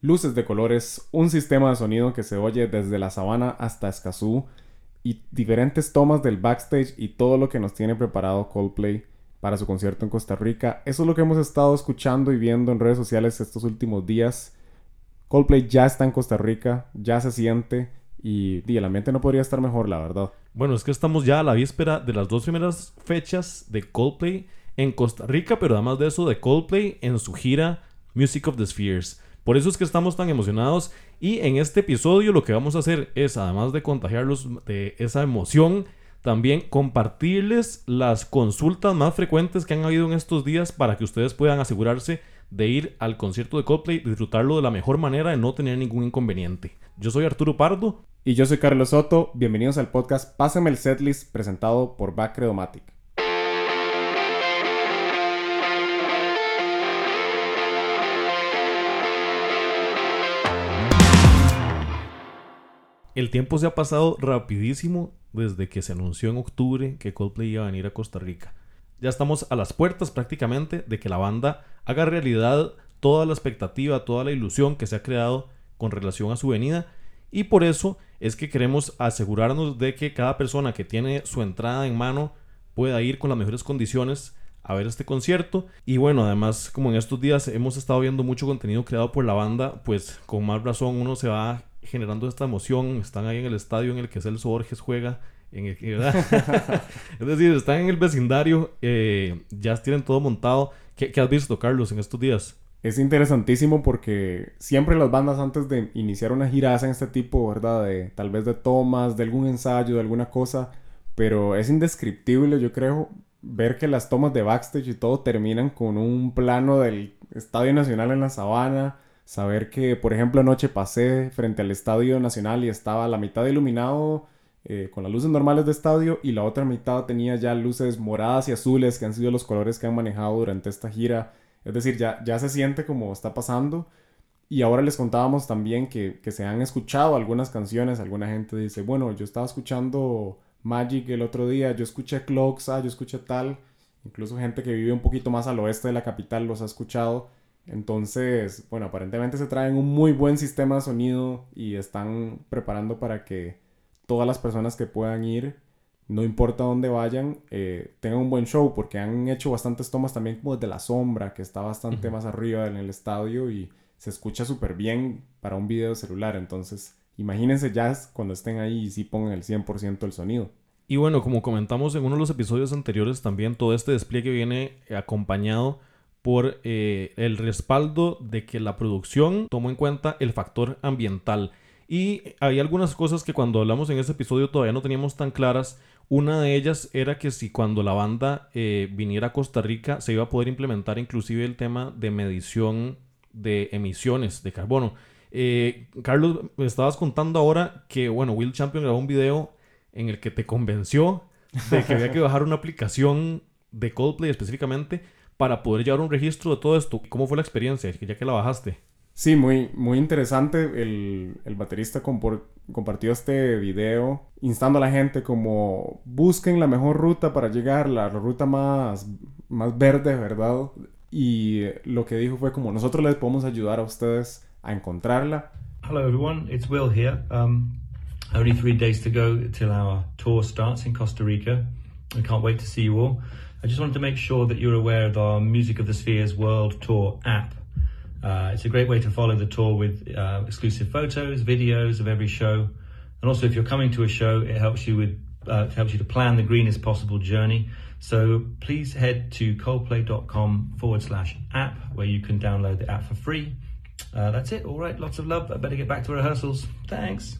luces de colores, un sistema de sonido que se oye desde la sabana hasta Escazú y diferentes tomas del backstage y todo lo que nos tiene preparado Coldplay para su concierto en Costa Rica. Eso es lo que hemos estado escuchando y viendo en redes sociales estos últimos días. Coldplay ya está en Costa Rica, ya se siente y, y el ambiente no podría estar mejor, la verdad. Bueno, es que estamos ya a la víspera de las dos primeras fechas de Coldplay en Costa Rica, pero además de eso de Coldplay en su gira Music of the Spheres. Por eso es que estamos tan emocionados y en este episodio lo que vamos a hacer es, además de contagiarlos de esa emoción, también compartirles las consultas más frecuentes que han habido en estos días para que ustedes puedan asegurarse de ir al concierto de Coldplay, disfrutarlo de la mejor manera y no tener ningún inconveniente. Yo soy Arturo Pardo. Y yo soy Carlos Soto. Bienvenidos al podcast Pásame el Setlist presentado por Bacredomatic. El tiempo se ha pasado rapidísimo desde que se anunció en octubre que Coldplay iba a venir a Costa Rica. Ya estamos a las puertas prácticamente de que la banda haga realidad toda la expectativa, toda la ilusión que se ha creado con relación a su venida y por eso es que queremos asegurarnos de que cada persona que tiene su entrada en mano pueda ir con las mejores condiciones a ver este concierto. Y bueno, además, como en estos días hemos estado viendo mucho contenido creado por la banda, pues con más razón uno se va generando esta emoción. Están ahí en el estadio en el que Celso Borges juega. En el, es decir, están en el vecindario, eh, ya tienen todo montado. ¿Qué, ¿Qué has visto, Carlos, en estos días? Es interesantísimo porque siempre las bandas antes de iniciar una gira hacen este tipo, ¿verdad? De tal vez de tomas, de algún ensayo, de alguna cosa, pero es indescriptible, yo creo, ver que las tomas de backstage y todo terminan con un plano del Estadio Nacional en la Sabana, saber que, por ejemplo, anoche pasé frente al Estadio Nacional y estaba la mitad iluminado eh, con las luces normales de estadio y la otra mitad tenía ya luces moradas y azules que han sido los colores que han manejado durante esta gira. Es decir, ya, ya se siente como está pasando. Y ahora les contábamos también que, que se han escuchado algunas canciones. Alguna gente dice, bueno, yo estaba escuchando Magic el otro día, yo escuché Clocks, ah, yo escuché tal. Incluso gente que vive un poquito más al oeste de la capital los ha escuchado. Entonces, bueno, aparentemente se traen un muy buen sistema de sonido y están preparando para que todas las personas que puedan ir, no importa dónde vayan, eh, tengan un buen show porque han hecho bastantes tomas también como desde la sombra, que está bastante más arriba en el estadio y se escucha súper bien para un video celular. Entonces, imagínense ya cuando estén ahí y sí pongan el 100% del sonido. Y bueno, como comentamos en uno de los episodios anteriores, también todo este despliegue viene acompañado por eh, el respaldo de que la producción tomó en cuenta el factor ambiental. Y hay algunas cosas que cuando hablamos en ese episodio todavía no teníamos tan claras. Una de ellas era que si cuando la banda eh, viniera a Costa Rica se iba a poder implementar inclusive el tema de medición de emisiones de carbono. Eh, Carlos, me estabas contando ahora que, bueno, Will Champion grabó un video en el que te convenció de que había que bajar una aplicación de Coldplay específicamente para poder llevar un registro de todo esto. ¿Cómo fue la experiencia, ya que la bajaste? Sí, muy, muy interesante. El, el baterista compartió este video instando a la gente como busquen la mejor ruta para llegar, la, ruta más, más verde, ¿verdad? Y lo que dijo fue como nosotros les podemos ayudar a ustedes a encontrarla. Hello everyone, it's Will here. Um, only three days to go till our tour starts in Costa Rica. I can't wait to see you all. I just wanted to make sure that you're aware of our Music of the Spheres World Tour app. Uh, it's a great way to follow the tour with uh, exclusive photos, videos of every show, and also if you're coming to a show, it helps you with uh, helps you to plan the greenest possible journey. So please head to coldplay.com forward slash app where you can download the app for free. Uh, that's it. All right. Lots of love. I better get back to rehearsals. Thanks.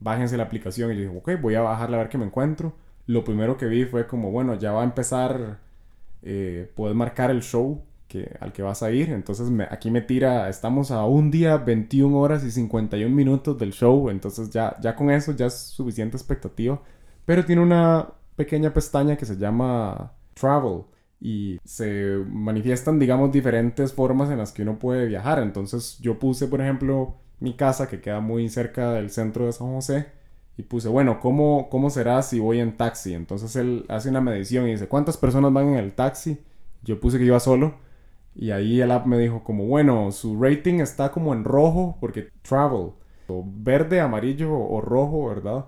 Bájense la aplicación y yo dije, ok, voy a bajarla a ver qué me encuentro. Lo primero que vi fue como, bueno, ya va a empezar, eh, puedes marcar el show que, al que vas a ir. Entonces aquí me tira, estamos a un día, 21 horas y 51 minutos del show. Entonces ya, ya con eso ya es suficiente expectativa. Pero tiene una pequeña pestaña que se llama Travel y se manifiestan, digamos, diferentes formas en las que uno puede viajar. Entonces yo puse, por ejemplo, mi casa que queda muy cerca del centro de San José y puse, bueno, ¿cómo, ¿cómo será si voy en taxi? Entonces él hace una medición y dice, ¿cuántas personas van en el taxi? Yo puse que iba solo Y ahí el app me dijo como, bueno, su rating está como en rojo porque travel, o verde, amarillo o rojo, ¿verdad?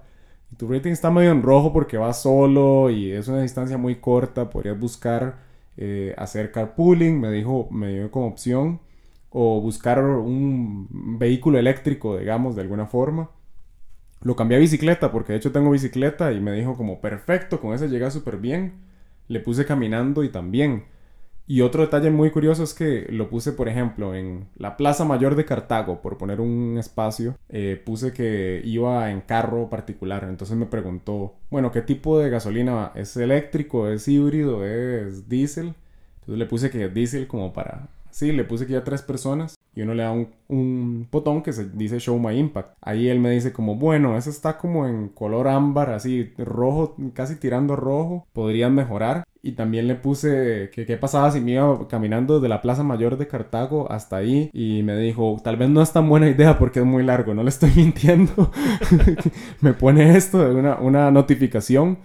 Y tu rating está medio en rojo porque vas solo y es una distancia muy corta, podrías buscar eh, hacer carpooling, me dijo, me dio como opción, o buscar un vehículo eléctrico, digamos, de alguna forma. Lo cambié a bicicleta porque de hecho tengo bicicleta y me dijo como perfecto, con ese llega súper bien. Le puse caminando y también. Y otro detalle muy curioso es que lo puse, por ejemplo, en la Plaza Mayor de Cartago, por poner un espacio, eh, puse que iba en carro particular. Entonces me preguntó, bueno, ¿qué tipo de gasolina? ¿Es eléctrico? ¿Es híbrido? ¿Es diésel? Entonces le puse que diésel como para Sí, le puse que ya tres personas y uno le da un, botón que se dice Show My Impact. Ahí él me dice como, bueno, eso está como en color ámbar, así rojo, casi tirando rojo, podrían mejorar. Y también le puse que qué pasaba si me iba caminando de la Plaza Mayor de Cartago hasta ahí. Y me dijo, tal vez no es tan buena idea porque es muy largo, no le estoy mintiendo. me pone esto una, una notificación.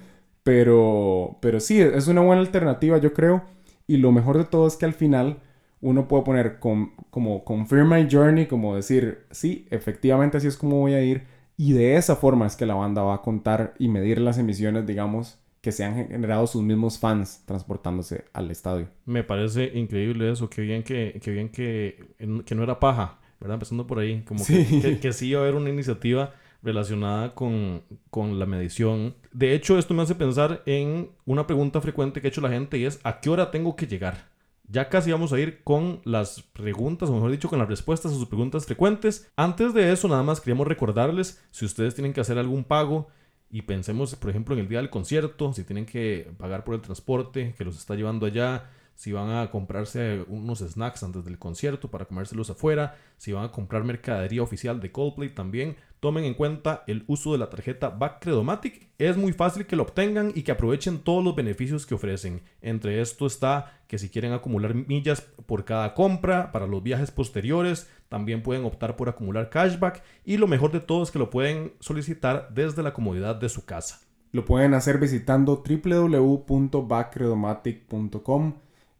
Pero, pero sí, es una buena alternativa, yo creo. Y lo mejor de todo es que al final uno puede poner como confirm my journey, como decir, sí, efectivamente así es como voy a ir. Y de esa forma es que la banda va a contar y medir las emisiones, digamos, que se han generado sus mismos fans transportándose al estadio. Me parece increíble eso, que bien que, que bien que, que no era paja, ¿verdad? Empezando por ahí, como Que, que, sí iba a haber una iniciativa relacionada con, con, la medición. De hecho, esto me hace pensar en una pregunta frecuente que ha hecho la gente y es, ¿a qué hora tengo que llegar? Ya casi vamos a ir con las preguntas, o mejor dicho, con las respuestas a sus preguntas frecuentes. Antes de eso, nada más queríamos recordarles, si ustedes tienen que hacer algún pago, y pensemos, por ejemplo, en el día del concierto, si tienen que pagar por el transporte que los está llevando allá, si van a comprarse unos snacks antes del concierto para comérselos afuera, si van a comprar mercadería oficial de Coldplay también, tomen en cuenta el uso de la tarjeta Backcredomatic. Es muy fácil que lo obtengan y que aprovechen todos los beneficios que ofrecen. Entre esto está que si quieren acumular millas por cada compra para los viajes posteriores, también pueden optar por acumular cashback y lo mejor de todo es que lo pueden solicitar desde la comodidad de su casa. Lo pueden hacer visitando www.backcredomatic.com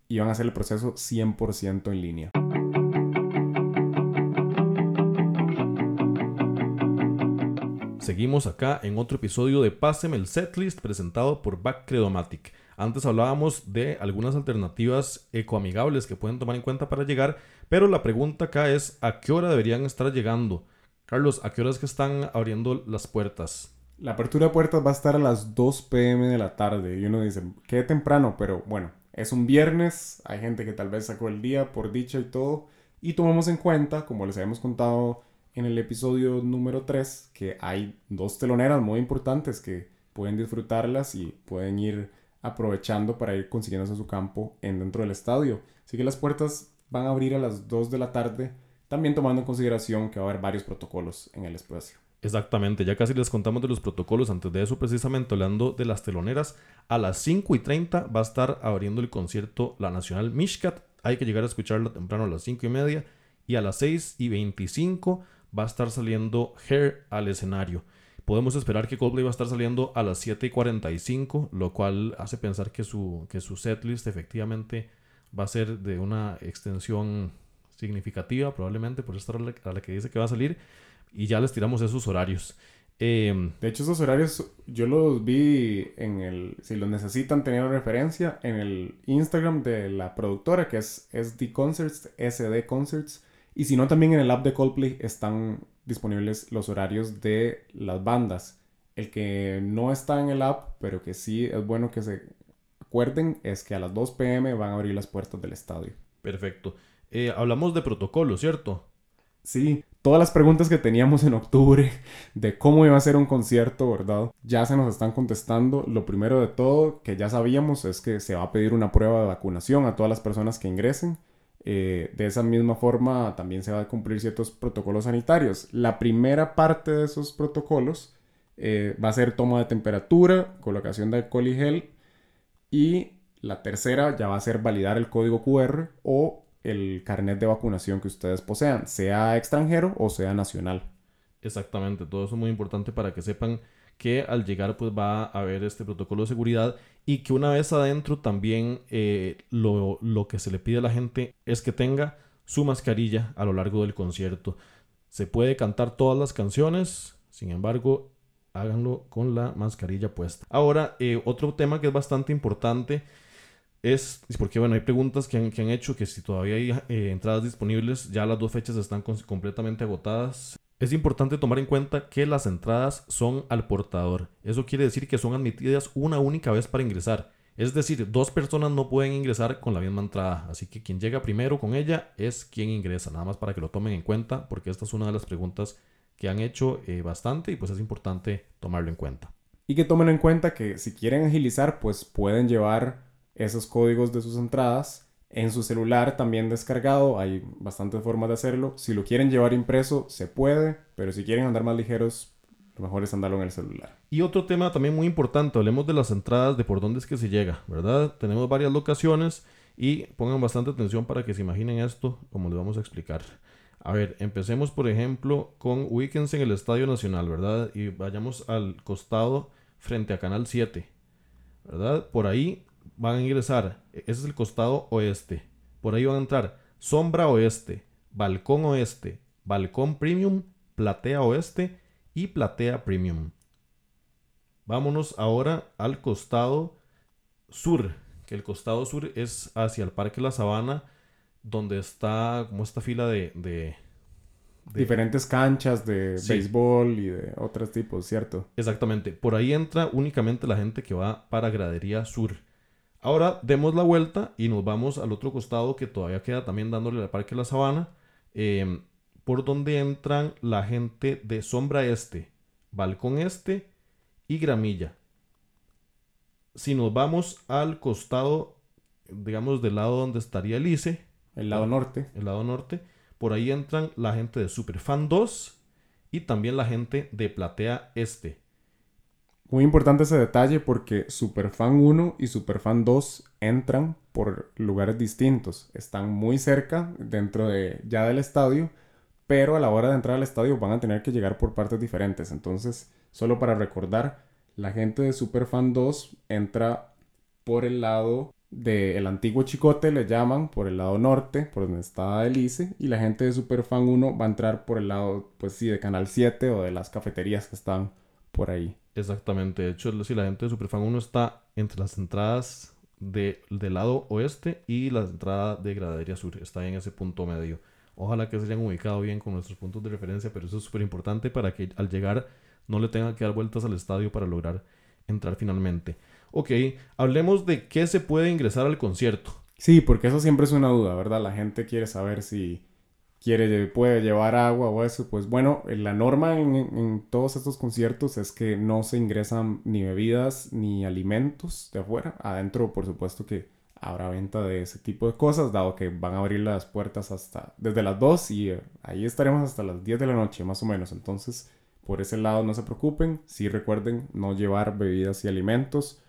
y van a hacer el proceso 100% en línea. Seguimos acá en otro episodio de Páseme el Setlist presentado por Backcredomatic. Antes hablábamos de algunas alternativas ecoamigables que pueden tomar en cuenta para llegar, pero la pregunta acá es ¿a qué hora deberían estar llegando? Carlos, ¿a qué horas que están abriendo las puertas? La apertura de puertas va a estar a las 2 pm de la tarde y uno dice, qué temprano, pero bueno, es un viernes, hay gente que tal vez sacó el día por dicha y todo, y tomamos en cuenta, como les habíamos contado en el episodio número 3, que hay dos teloneras muy importantes que pueden disfrutarlas y pueden ir aprovechando para ir consiguiéndose su campo en dentro del estadio. Así que las puertas van a abrir a las 2 de la tarde, también tomando en consideración que va a haber varios protocolos en el espacio. Exactamente, ya casi les contamos de los protocolos. Antes de eso, precisamente hablando de las teloneras, a las 5 y 30 va a estar abriendo el concierto La Nacional Mishkat. Hay que llegar a escucharlo temprano a las 5 y media. Y a las 6 y 25 va a estar saliendo Hair al escenario. Podemos esperar que Coldplay va a estar saliendo a las 7 y 45, lo cual hace pensar que su, que su setlist efectivamente va a ser de una extensión significativa, probablemente por estar a la que dice que va a salir y ya les tiramos esos horarios. Em, de hecho, esos horarios yo los vi en el, si los necesitan tener referencia, en el Instagram de la productora que es SD Concerts, SD Concerts. Y si no, también en el app de Coldplay están disponibles los horarios de las bandas. El que no está en el app, pero que sí es bueno que se acuerden, es que a las 2 pm van a abrir las puertas del estadio. Perfecto. Eh, hablamos de protocolo, ¿cierto? Sí, todas las preguntas que teníamos en octubre de cómo iba a ser un concierto, ¿verdad? Ya se nos están contestando. Lo primero de todo que ya sabíamos es que se va a pedir una prueba de vacunación a todas las personas que ingresen. Eh, de esa misma forma también se va a cumplir ciertos protocolos sanitarios. La primera parte de esos protocolos eh, va a ser toma de temperatura, colocación de alcohol y gel y la tercera ya va a ser validar el código QR o el carnet de vacunación que ustedes posean, sea extranjero o sea nacional. Exactamente, todo eso es muy importante para que sepan que al llegar pues va a haber este protocolo de seguridad y que una vez adentro también eh, lo, lo que se le pide a la gente es que tenga su mascarilla a lo largo del concierto. Se puede cantar todas las canciones, sin embargo, háganlo con la mascarilla puesta. Ahora, eh, otro tema que es bastante importante es, porque bueno, hay preguntas que han, que han hecho que si todavía hay eh, entradas disponibles, ya las dos fechas están completamente agotadas. Es importante tomar en cuenta que las entradas son al portador. Eso quiere decir que son admitidas una única vez para ingresar. Es decir, dos personas no pueden ingresar con la misma entrada. Así que quien llega primero con ella es quien ingresa. Nada más para que lo tomen en cuenta, porque esta es una de las preguntas que han hecho eh, bastante y pues es importante tomarlo en cuenta. Y que tomen en cuenta que si quieren agilizar, pues pueden llevar esos códigos de sus entradas en su celular también descargado. Hay bastantes formas de hacerlo. Si lo quieren llevar impreso, se puede, pero si quieren andar más ligeros, lo mejor es andarlo en el celular. Y otro tema también muy importante, hablemos de las entradas, de por dónde es que se llega, ¿verdad? Tenemos varias locaciones y pongan bastante atención para que se imaginen esto, como les vamos a explicar. A ver, empecemos por ejemplo con Weekends en el Estadio Nacional, ¿verdad? Y vayamos al costado frente a Canal 7, ¿verdad? Por ahí van a ingresar, ese es el costado oeste. Por ahí van a entrar Sombra Oeste, Balcón Oeste, Balcón Premium, Platea Oeste y Platea Premium. Vámonos ahora al costado sur, que el costado sur es hacia el Parque La Sabana, donde está como esta fila de, diferentes canchas de béisbol y de otros tipos, ¿cierto? Exactamente. Por ahí entra únicamente la gente que va para Gradería Sur. Ahora demos la vuelta y nos vamos al otro costado que todavía queda también dándole al Parque La Sabana, em, por donde entran la gente de Sombra Este, Balcón Este y Gramilla. Si nos vamos al costado, digamos, del lado donde estaría el ICE, el lado norte, el lado norte, por ahí entran la gente de Superfan 2 y también la gente de Platea Este. Muy importante ese detalle porque Superfan 1 y Superfan 2 entran por lugares distintos. Están muy cerca dentro de ya del estadio, pero a la hora de entrar al estadio van a tener que llegar por partes diferentes. Entonces, solo para recordar, la gente de Superfan 2 entra por el lado del antiguo Chicote, le llaman, por el lado norte, por donde está Elise, y la gente de Superfan 1 va a entrar por el lado, pues sí, de Canal 7 o de las cafeterías que están por ahí. Exactamente. De hecho, si la gente de Superfan 1 está entre las entradas de, del lado oeste y la entrada de Gradería Sur. Está en ese punto medio. Ojalá que se hayan ubicado bien con nuestros puntos de referencia, pero eso es súper importante para que al llegar no le tengan que dar vueltas al estadio para lograr entrar finalmente. Ok, hablemos de qué se puede ingresar al concierto. Sí, porque eso siempre es una duda, ¿verdad? La gente quiere saber si quiere, puede llevar agua o eso, pues bueno, la norma en, todos estos conciertos es que no se ingresan ni bebidas ni alimentos de afuera. Adentro, por supuesto que habrá venta de ese tipo de cosas, dado que van a abrir las puertas hasta desde las 2 y eh, ahí estaremos hasta las 10 de la noche, más o menos. Entonces, por ese lado no se preocupen. Sí recuerden no llevar bebidas y alimentos.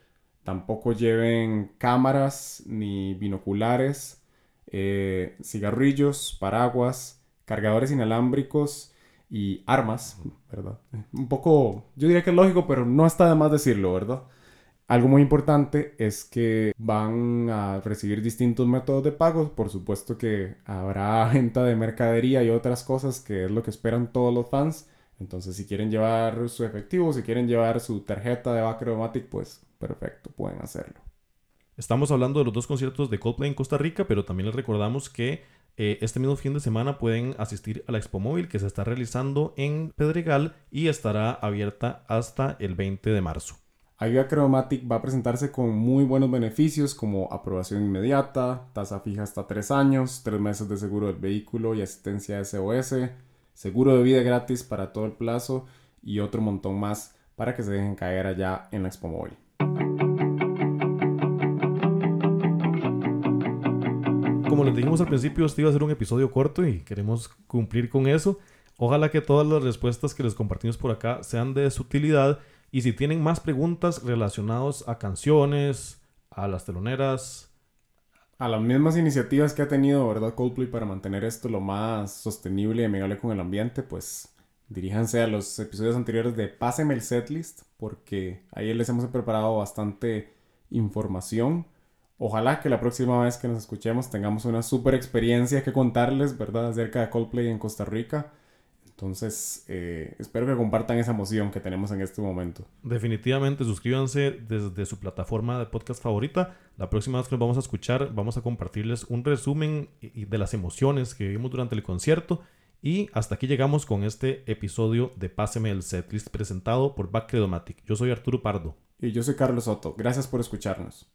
Tampoco lleven cámaras ni binoculares eh, cigarrillos, paraguas, cargadores inalámbricos y armas, ¿verdad? Un poco, yo diría que es lógico, pero no está de más decirlo, ¿verdad? Algo muy importante es que van a recibir distintos métodos de pago. Por supuesto que habrá venta de mercadería y otras cosas que es lo que esperan todos los fans. Entonces, si quieren llevar su efectivo, si quieren llevar su tarjeta de Acrobatic, pues perfecto, pueden hacerlo. Estamos hablando de los dos conciertos de Coldplay en Costa Rica, pero también les recordamos que eh, este mismo fin de semana pueden asistir a la Expo Móvil que se está realizando en Pedregal y estará abierta hasta el 20 de marzo. Avia Chromatic va a presentarse con muy buenos beneficios como aprobación inmediata, tasa fija hasta 3 años, 3 meses de seguro del vehículo y asistencia SOS, seguro de vida gratis para todo el plazo y otro montón más para que se dejen caer allá en la Expo Móvil. Como les dijimos al principio, este iba a ser un episodio corto y queremos cumplir con eso. Ojalá que todas las respuestas que les compartimos por acá sean de su utilidad. Y si tienen más preguntas relacionadas a canciones, a las teloneras, a las mismas iniciativas que ha tenido, ¿verdad? Coldplay para mantener esto lo más sostenible y amigable con el ambiente, pues diríjanse a los episodios anteriores de Páseme el setlist, porque ahí les hemos preparado bastante información. Ojalá que la próxima vez que nos escuchemos tengamos una super experiencia que contarles, ¿verdad? Acerca de Coldplay en Costa Rica. Entonces, eh, espero que compartan esa emoción que tenemos en este momento. Definitivamente, suscríbanse desde su plataforma de podcast favorita. La próxima vez que nos vamos a escuchar, vamos a compartirles un resumen de las emociones que vivimos durante el concierto. Y hasta aquí llegamos con este episodio de Páseme el Setlist presentado por Backcredomatic. Yo soy Arturo Pardo. Y yo soy Carlos Soto. Gracias por escucharnos.